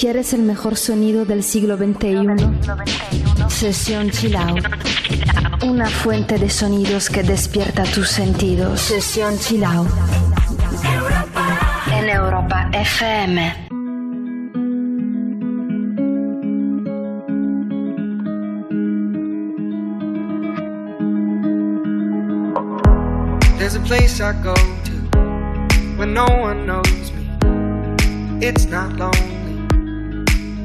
¿Quieres el mejor sonido del siglo XXI? Sesión Chill Out. Una fuente de sonidos que despierta tus sentidos. Sesión Chill Out. En Europa FM. There's a place I go to when no one knows me. It's not lonely.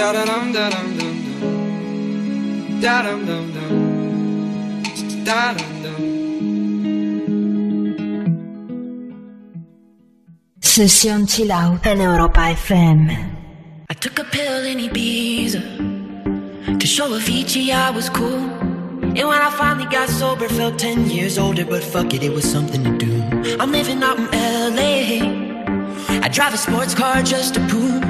Da da dum da dum dum dum. Da dum dum dum. Da dum dum. Sesión Chill Out en Europa FM. I took a pill in Ibiza to show Avicii I was cool. And when I finally got sober, felt 10 years older, but fuck it, it was something to do. I'm living out in LA. I drive a sports car just to prove I'm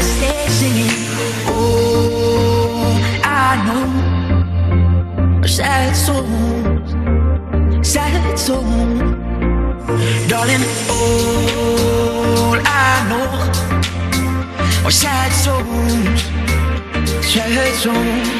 Stay singing. Oh, I know sad songs, sad songs, darling. Oh, I know are sad songs, sad songs.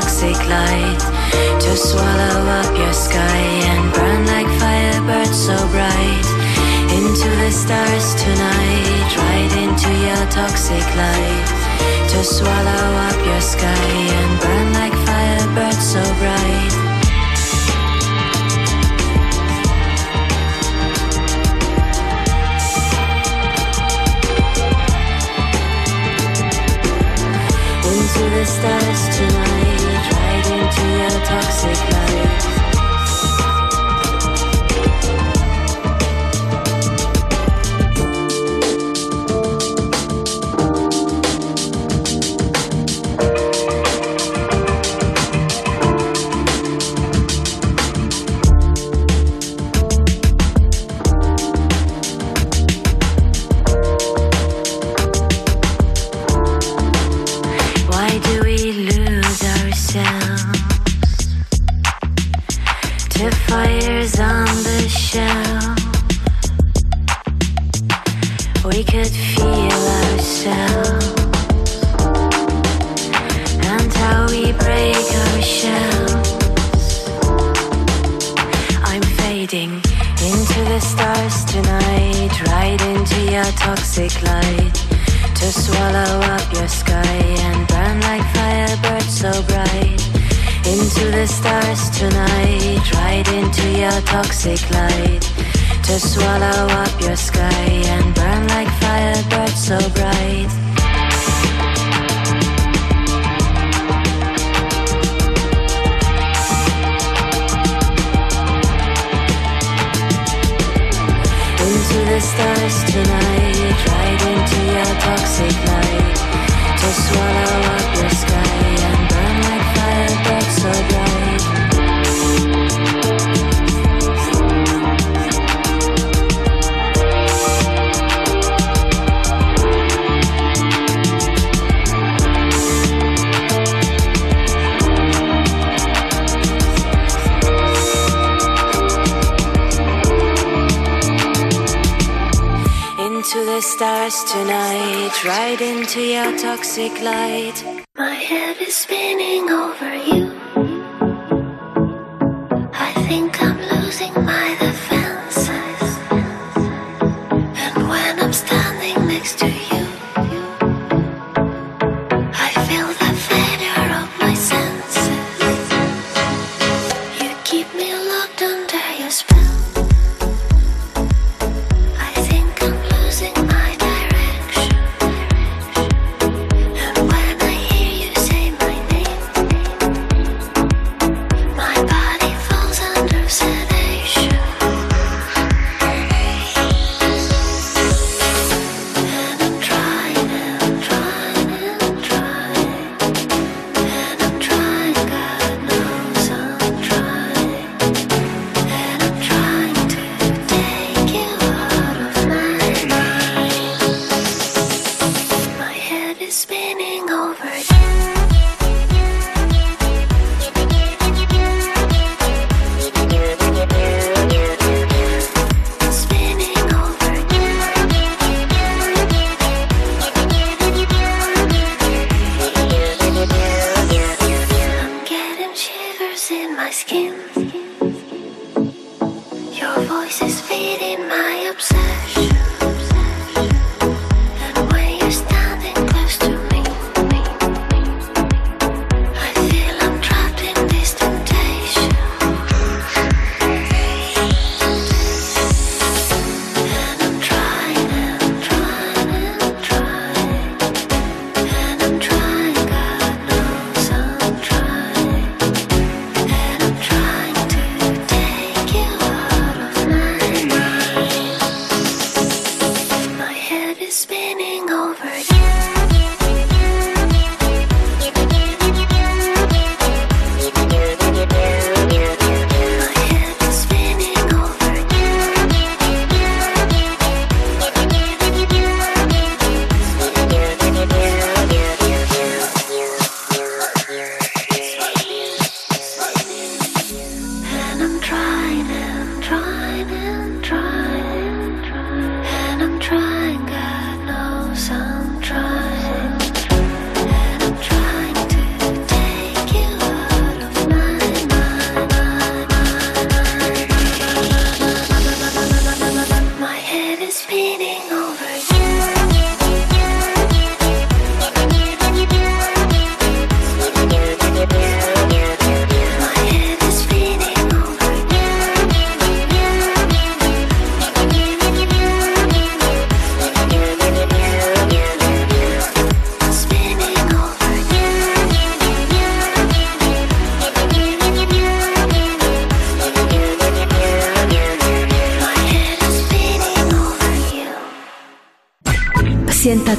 toxic light to swallow up your sky and burn like firebirds so bright into the stars tonight, right into your toxic light to swallow up your sky and burn like firebirds so bright. Into the stars tonight into your toxic life.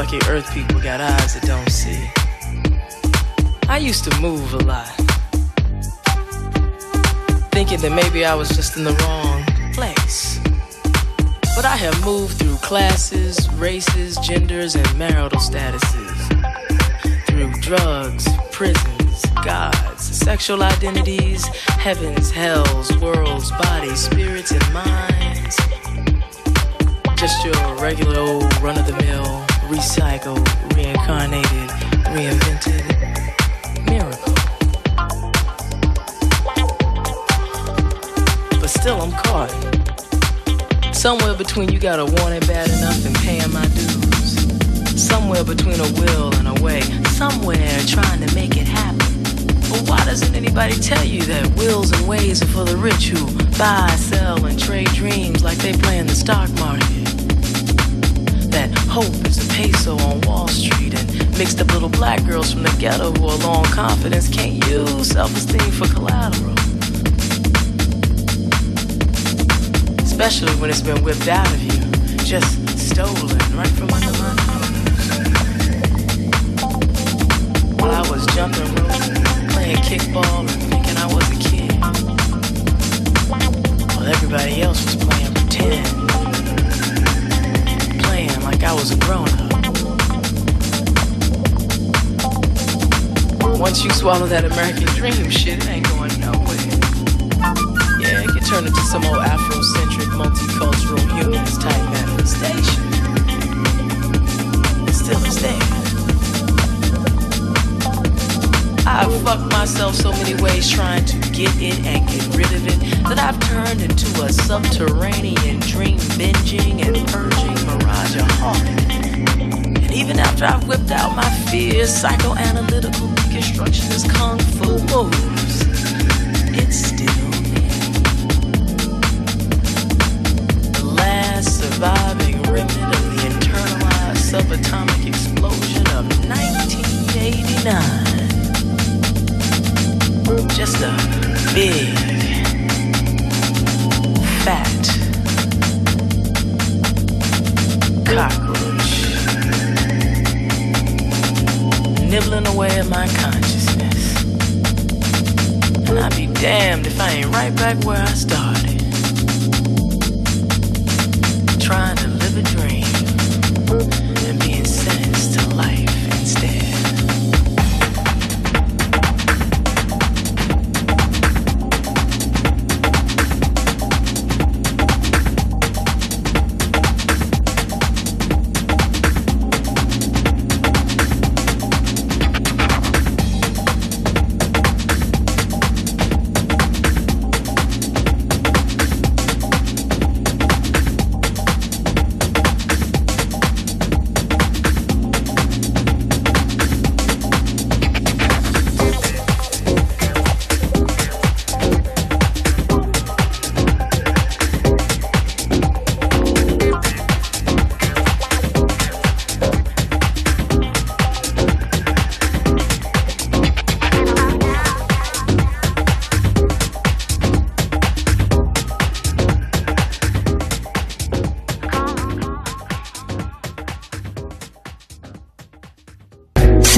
Lucky Earth people got eyes that don't see. I used to move a lot thinking that maybe I was just in the wrong place. But I have moved through classes, races, genders, and marital statuses. Through drugs, prisons, gods, sexual identities, heavens, hells, worlds, bodies, spirits, and minds. Just your regular old run of the recycled, reincarnated, reinvented miracle. but still I'm caught. Somewhere between you gotta want it bad enough and paying my dues. Somewhere between a will and a way. Somewhere trying to make it happen. But why doesn't anybody tell you that wills and ways are for the rich who buy, sell, and trade dreams like they play in the stock market? Hope is a peso on Wall Street and mixed up little black girls from the ghetto who are low on confidence can't use self-esteem for collateral. especially when it's been whipped out of you, just stolen right from under my nose. While I was jumping rope, playing kickball, and thinking I was a kid, while everybody else was playing pretend, like I was a grown up. Once you swallow that American dream shit, it ain't going nowhere. Yeah, it can turn into some old Afrocentric, multicultural, humanist type manifestation. Still is there. I've fucked myself so many ways trying to get it and get rid of it that I've turned into a subterranean dream binging and purging mirage of heart. And even after I've whipped out my fears, psychoanalytical deconstructionist kung fu moves, it's still the last surviving remnant of the internalized subatomic explosion of 1989. A big, fat cockroach nibbling away at my consciousness. And I'd be damned if I ain't right back where I started.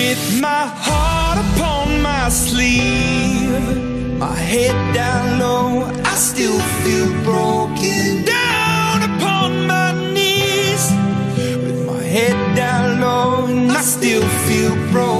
With my heart upon my sleeve, my head down low, I still feel broken. Down upon my knees, with my head down low, and I still feel broken.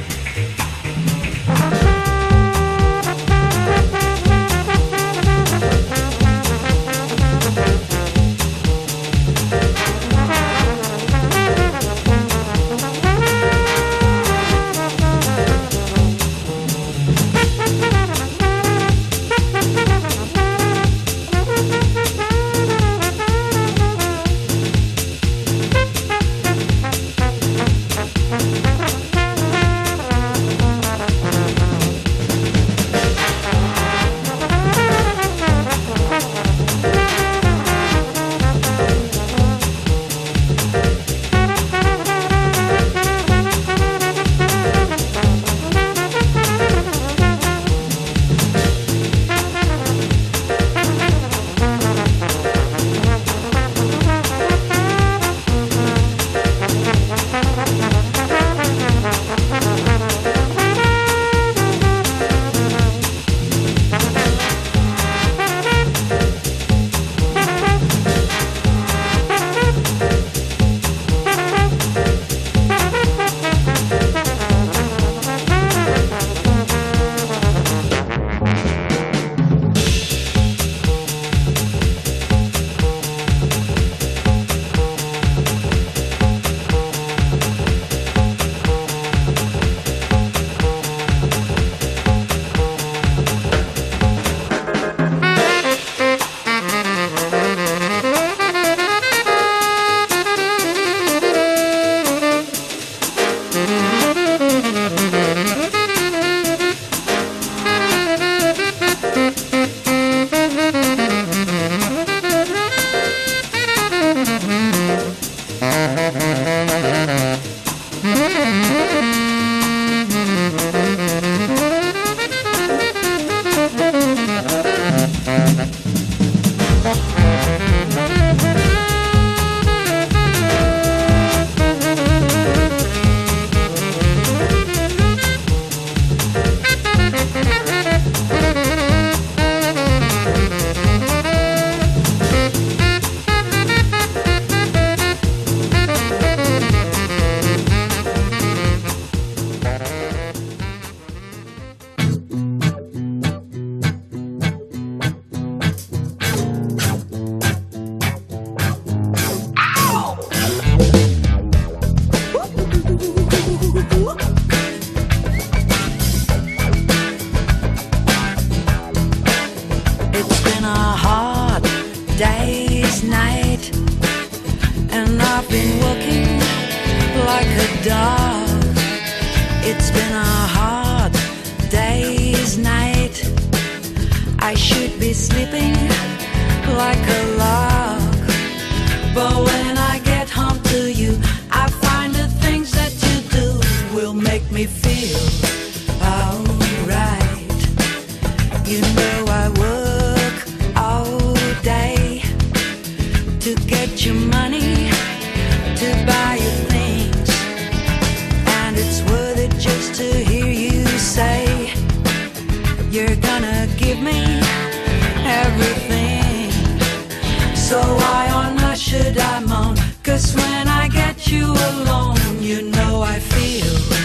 So why on earth should I moan? Cause when I get you alone, you know I feel.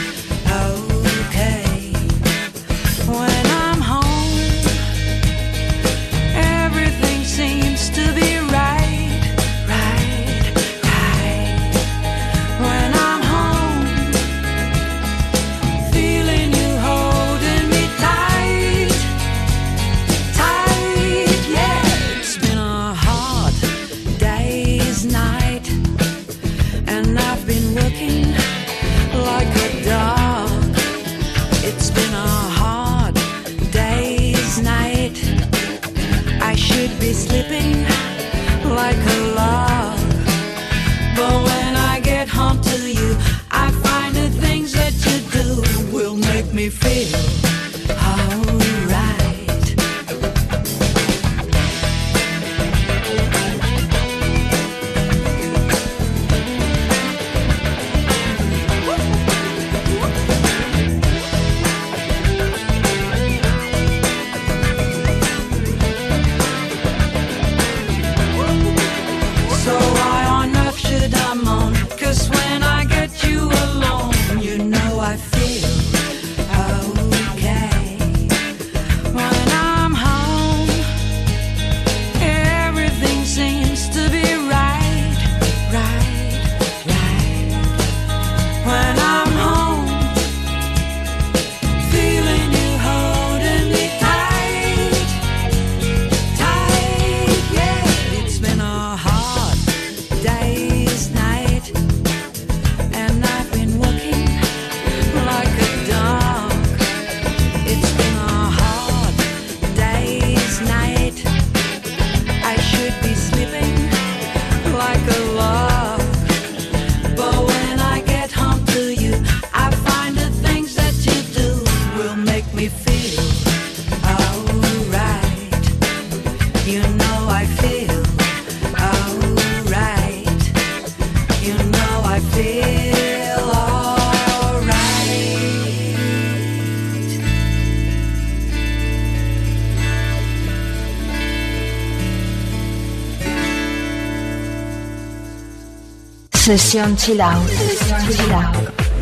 Sesión Chill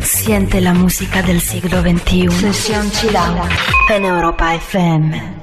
Siente la música del siglo XXI. Sesión Chill Out. En Europa FM.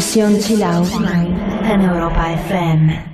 Sesión Chill Out en Europa FM.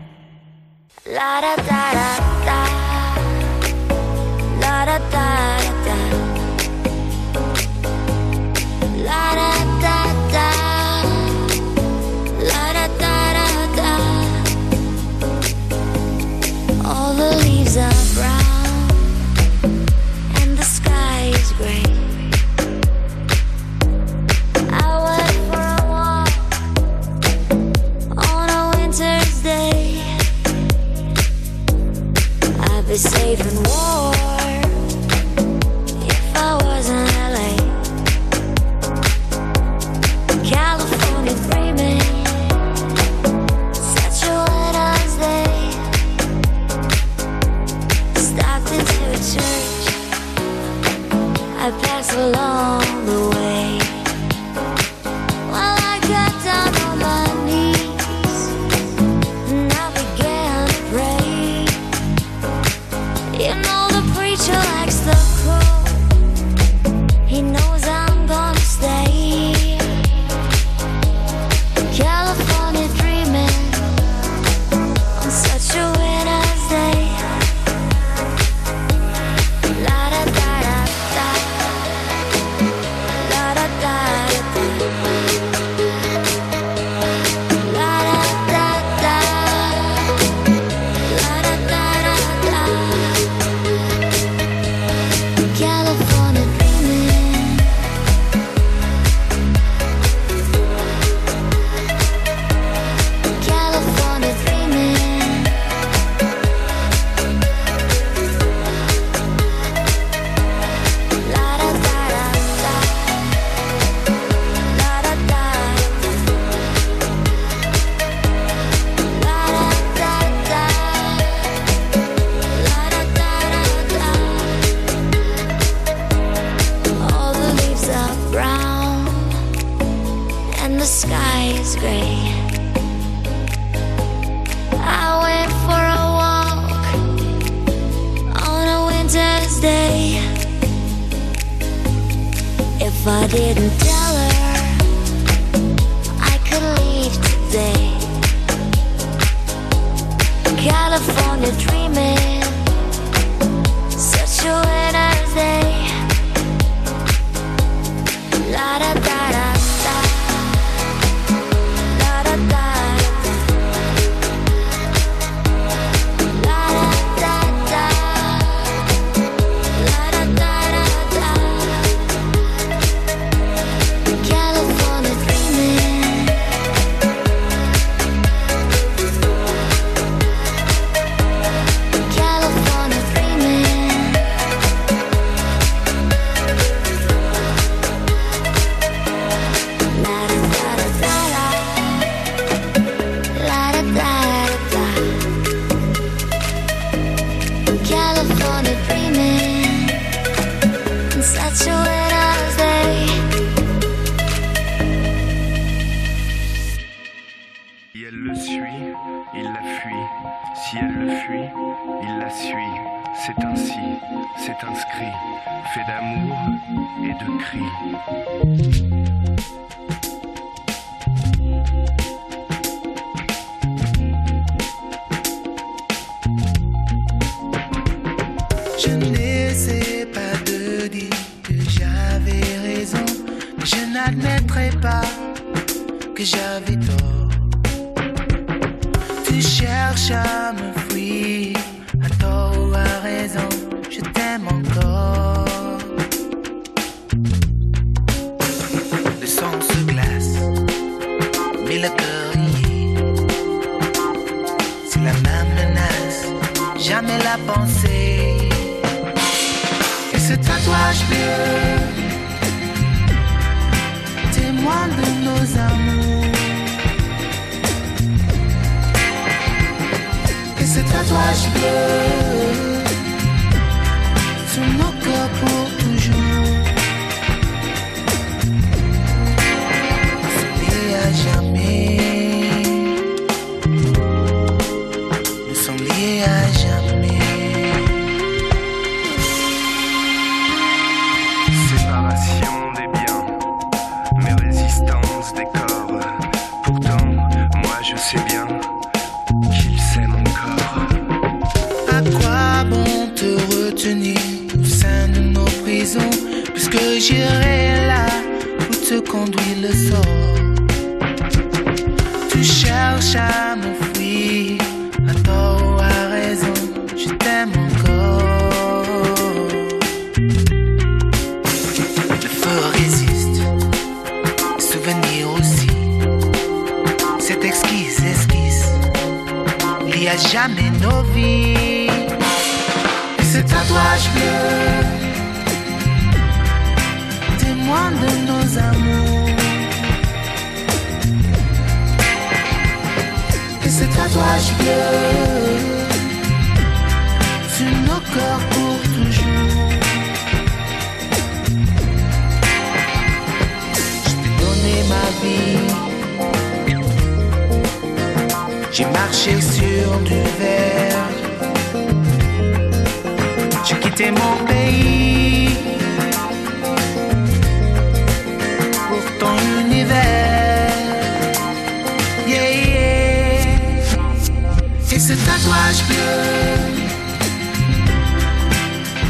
ce tatouage bleu.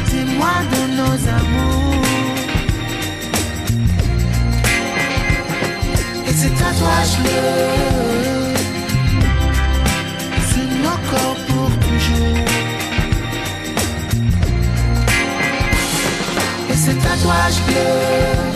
Dis-moi de nos amours. Et ce tatouage bleu. C'est nos corps pour toujours. Et ce tatouage bleu.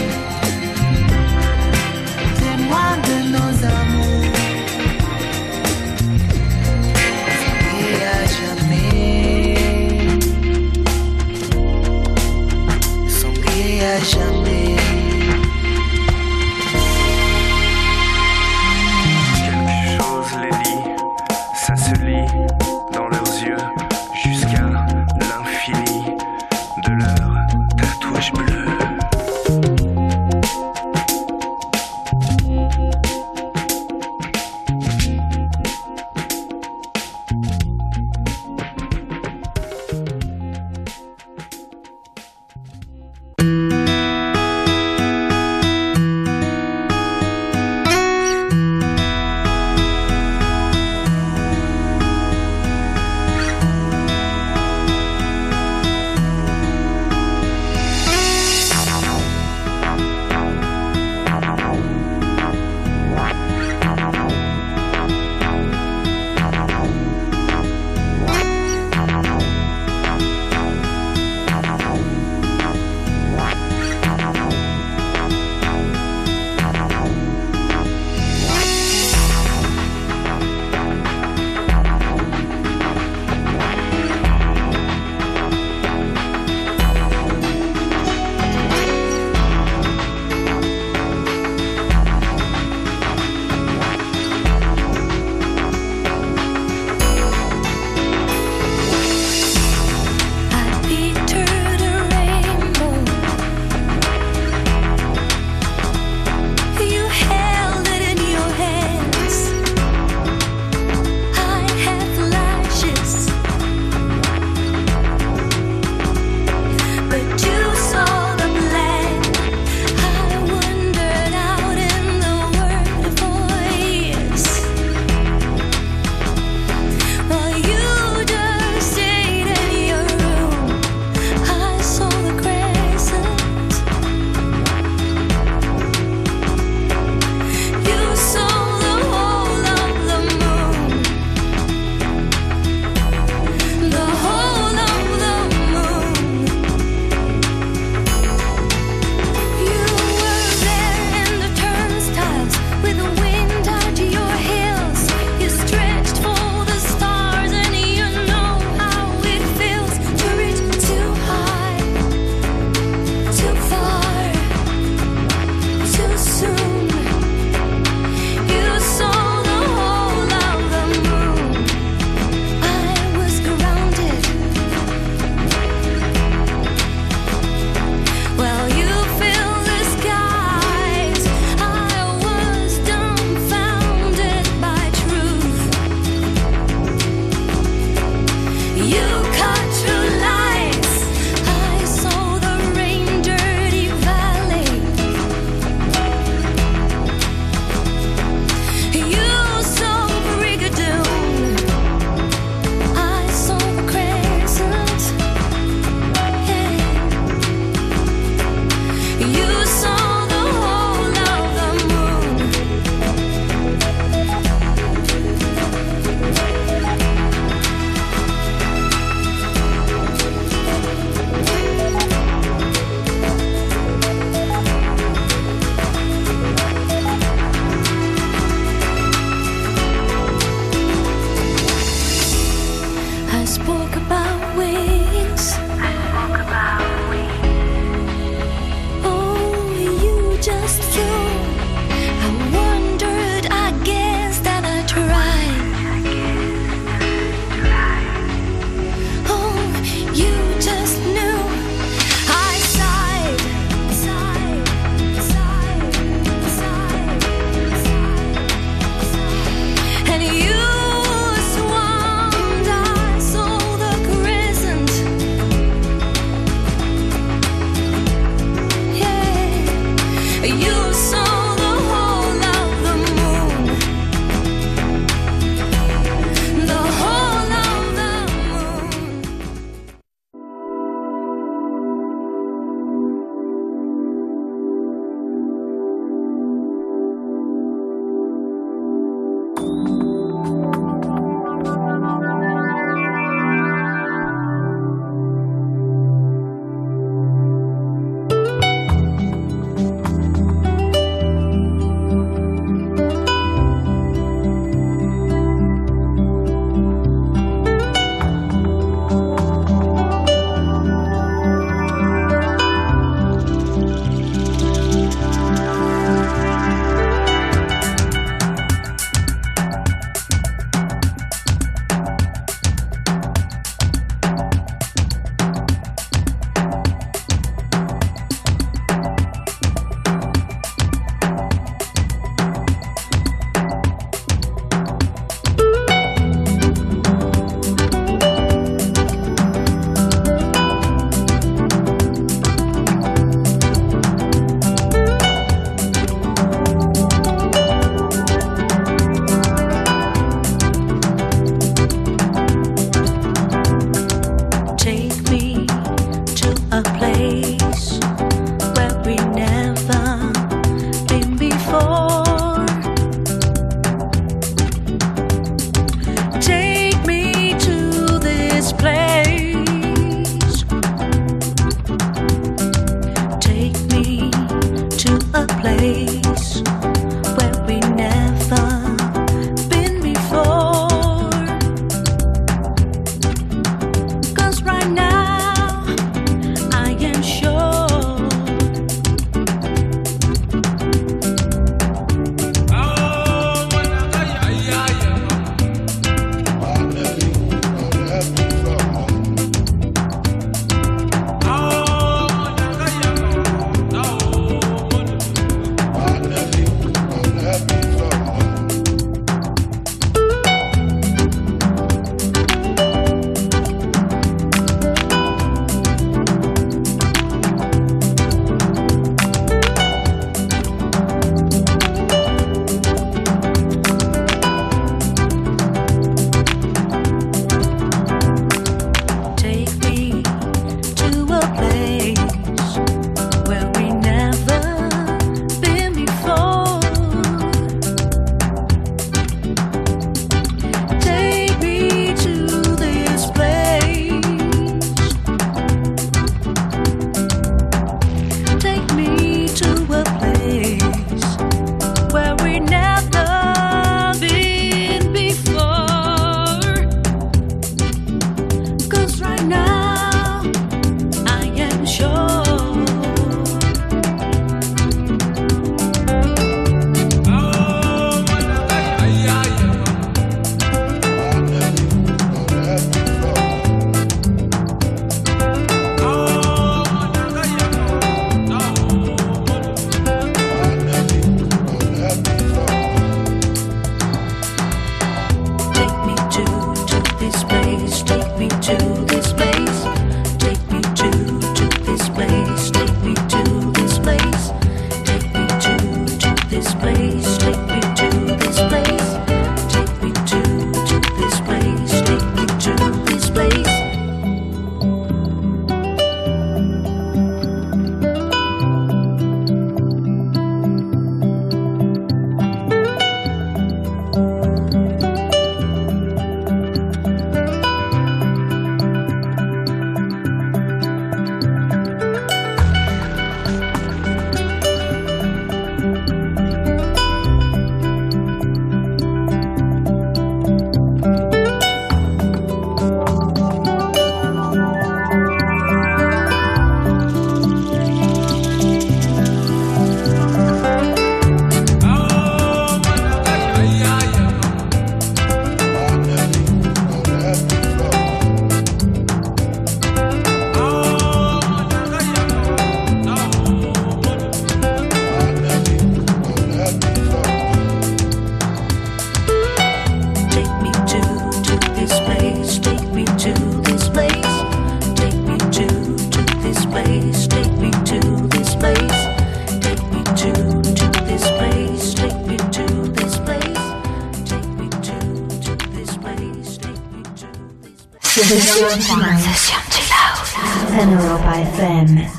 Transition to Love. Europa FM.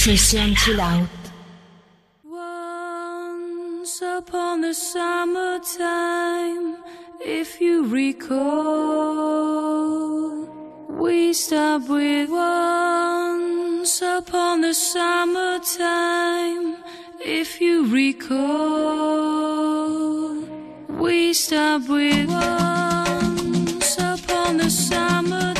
Session Chill Out. Once upon the summertime, if you recall, we stopped with once upon the summertime, if you recall, we stopped with once upon the summertime,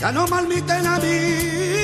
Ya no malmiten a mí.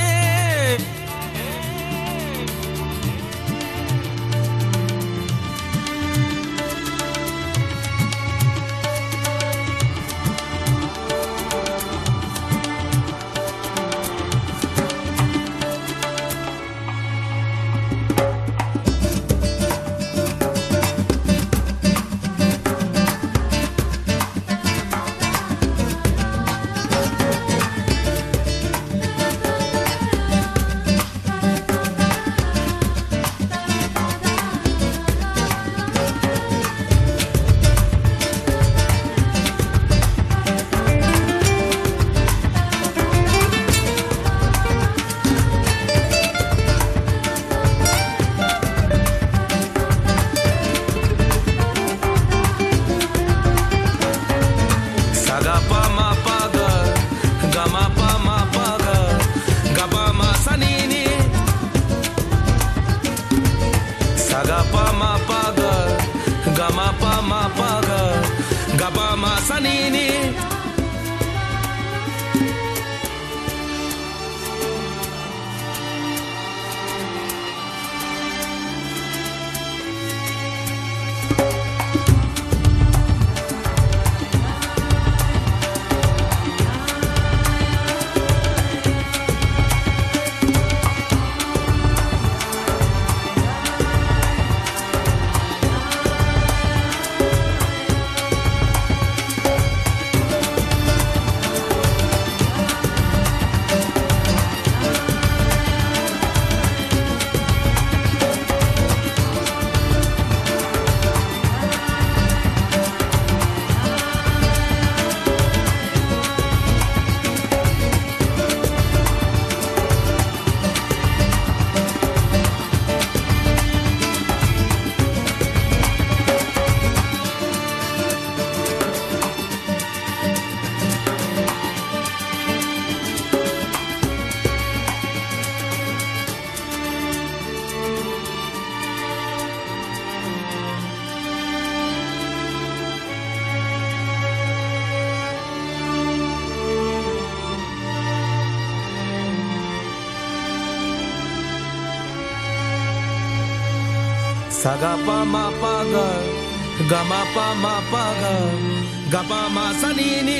pa ma pa ga ga ma pa ma pa ga ga pa ma sa ni ni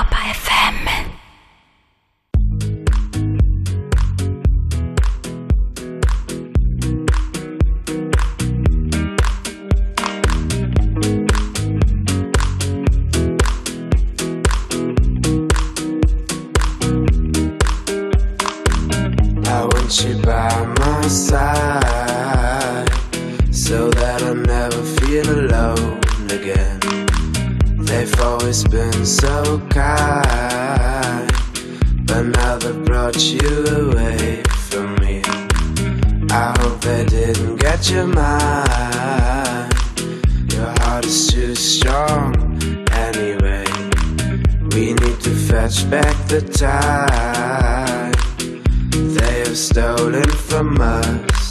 From us.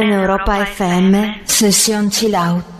En Europa FM, Session Chill Out.